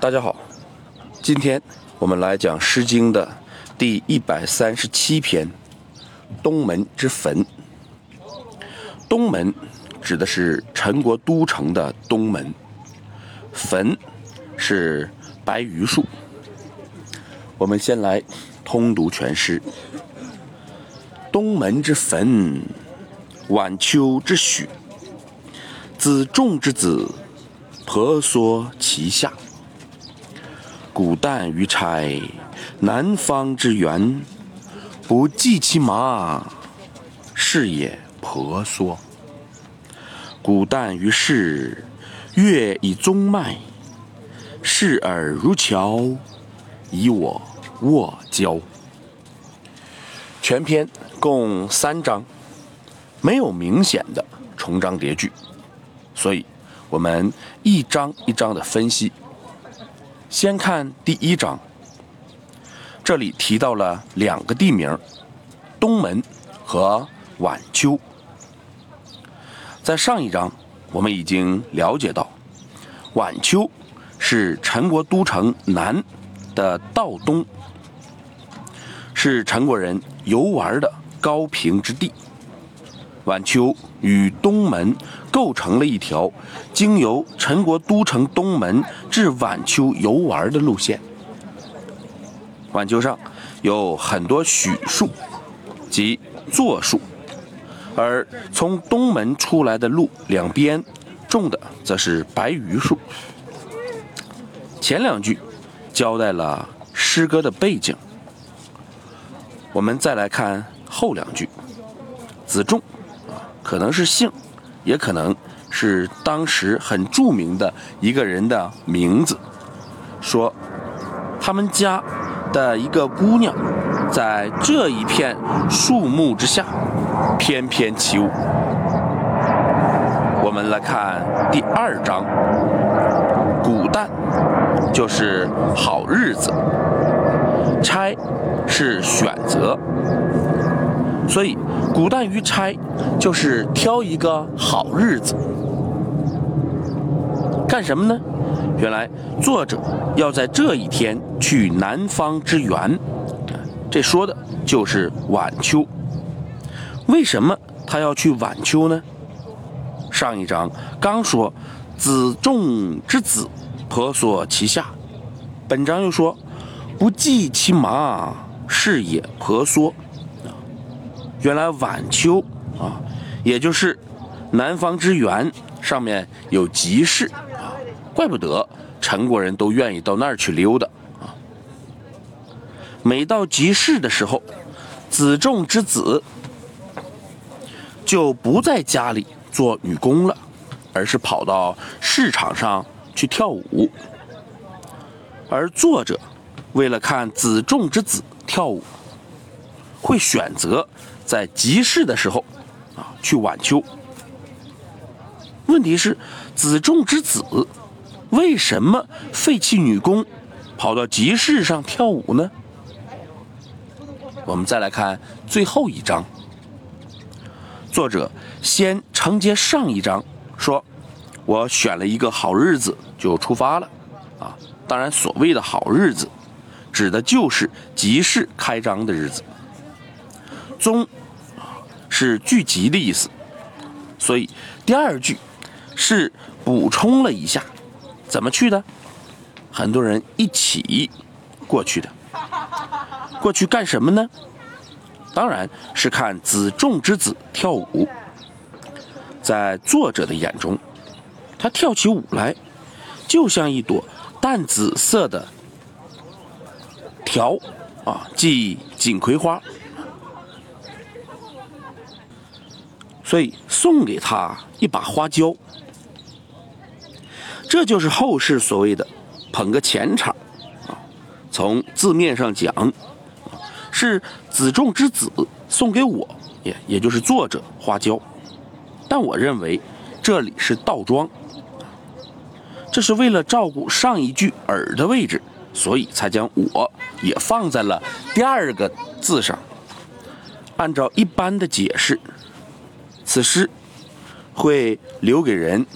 大家好，今天我们来讲《诗经》的第一百三十七篇《东门之坟》。东门指的是陈国都城的东门，坟是白榆树。我们先来通读全诗：东门之坟，晚秋之许，子仲之子。婆娑其下，古旦于差，南方之源，不计其马，是也婆娑。古旦于市，月以宗迈，视尔如桥，以我卧交。全篇共三章，没有明显的重章叠句，所以。我们一章一章的分析。先看第一章，这里提到了两个地名，东门和晚秋。在上一章，我们已经了解到，晚秋是陈国都城南的道东，是陈国人游玩的高平之地。晚秋与东门。构成了一条经由陈国都城东门至晚秋游玩的路线。晚秋上有很多许树及柞树，而从东门出来的路两边种的则是白榆树。前两句交代了诗歌的背景，我们再来看后两句。子仲，可能是姓。也可能是当时很著名的一个人的名字。说，他们家的一个姑娘，在这一片树木之下翩翩起舞。我们来看第二章，古旦就是好日子，差是选择。所以，古代于差就是挑一个好日子，干什么呢？原来作者要在这一天去南方之源，这说的就是晚秋。为什么他要去晚秋呢？上一章刚说子仲之子婆娑其下，本章又说不计其麻，是也婆娑。原来晚秋啊，也就是南方之源上面有集市啊，怪不得陈国人都愿意到那儿去溜达啊。每到集市的时候，子仲之子就不在家里做女工了，而是跑到市场上去跳舞。而作者为了看子仲之子跳舞，会选择。在集市的时候，啊，去晚秋。问题是，子仲之子为什么废弃女工，跑到集市上跳舞呢？我们再来看最后一章。作者先承接上一章，说：“我选了一个好日子就出发了。”啊，当然，所谓的好日子，指的就是集市开张的日子。宗。是聚集的意思，所以第二句是补充了一下，怎么去的？很多人一起过去的，过去干什么呢？当然是看子仲之子跳舞。在作者的眼中，他跳起舞来，就像一朵淡紫色的条啊，即锦葵花。所以送给他一把花椒，这就是后世所谓的捧个钱场啊。从字面上讲，是子仲之子送给我，也也就是作者花椒。但我认为这里是倒装，这是为了照顾上一句耳的位置，所以才将我也放在了第二个字上。按照一般的解释。此诗会留给人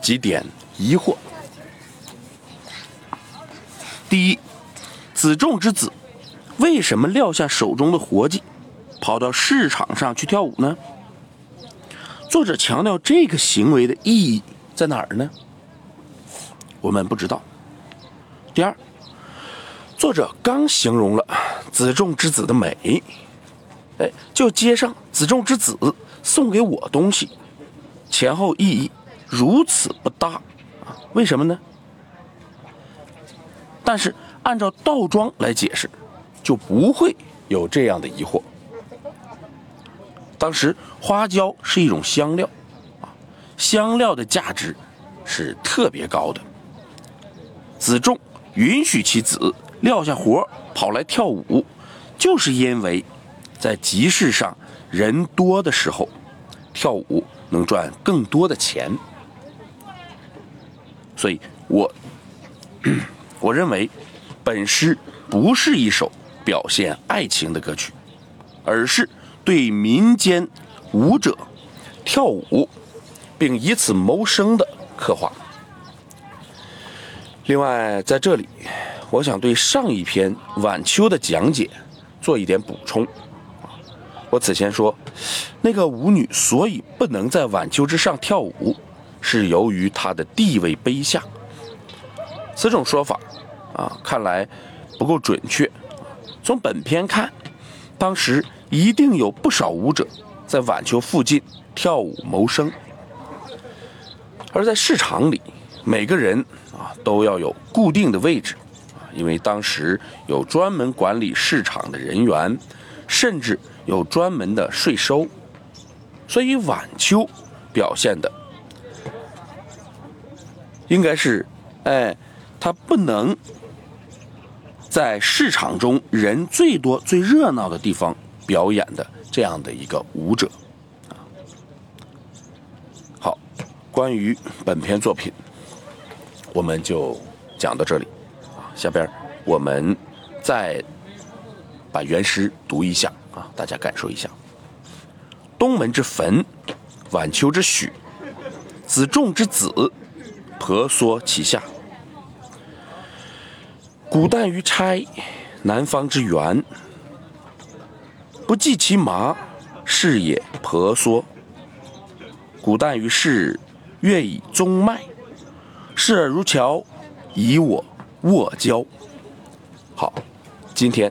几点疑惑。第一，子仲之子为什么撂下手中的活计，跑到市场上去跳舞呢？作者强调这个行为的意义在哪儿呢？我们不知道。第二，作者刚形容了子仲之子的美，哎，就接上子仲之子送给我东西，前后意义如此不搭啊？为什么呢？但是按照倒装来解释，就不会有这样的疑惑。当时花椒是一种香料，啊，香料的价值是特别高的。子仲允许其子撂下活跑来跳舞，就是因为在集市上人多的时候，跳舞能赚更多的钱。所以，我。我认为，本诗不是一首表现爱情的歌曲，而是对民间舞者跳舞并以此谋生的刻画。另外，在这里，我想对上一篇晚秋的讲解做一点补充。我此前说，那个舞女所以不能在晚秋之上跳舞，是由于她的地位卑下。此种说法。啊，看来不够准确。从本片看，当时一定有不少舞者在晚秋附近跳舞谋生。而在市场里，每个人啊都要有固定的位置啊，因为当时有专门管理市场的人员，甚至有专门的税收。所以晚秋表现的应该是，哎，他不能。在市场中人最多、最热闹的地方表演的这样的一个舞者，好，关于本篇作品，我们就讲到这里，啊，下边我们再把原诗读一下，啊，大家感受一下：东门之坟，晚秋之许，子仲之子，婆娑其下。古旦于钗，南方之园。不计其麻，是也婆娑。古旦于市，月以宗迈。视尔如桥，以我卧交。好，今天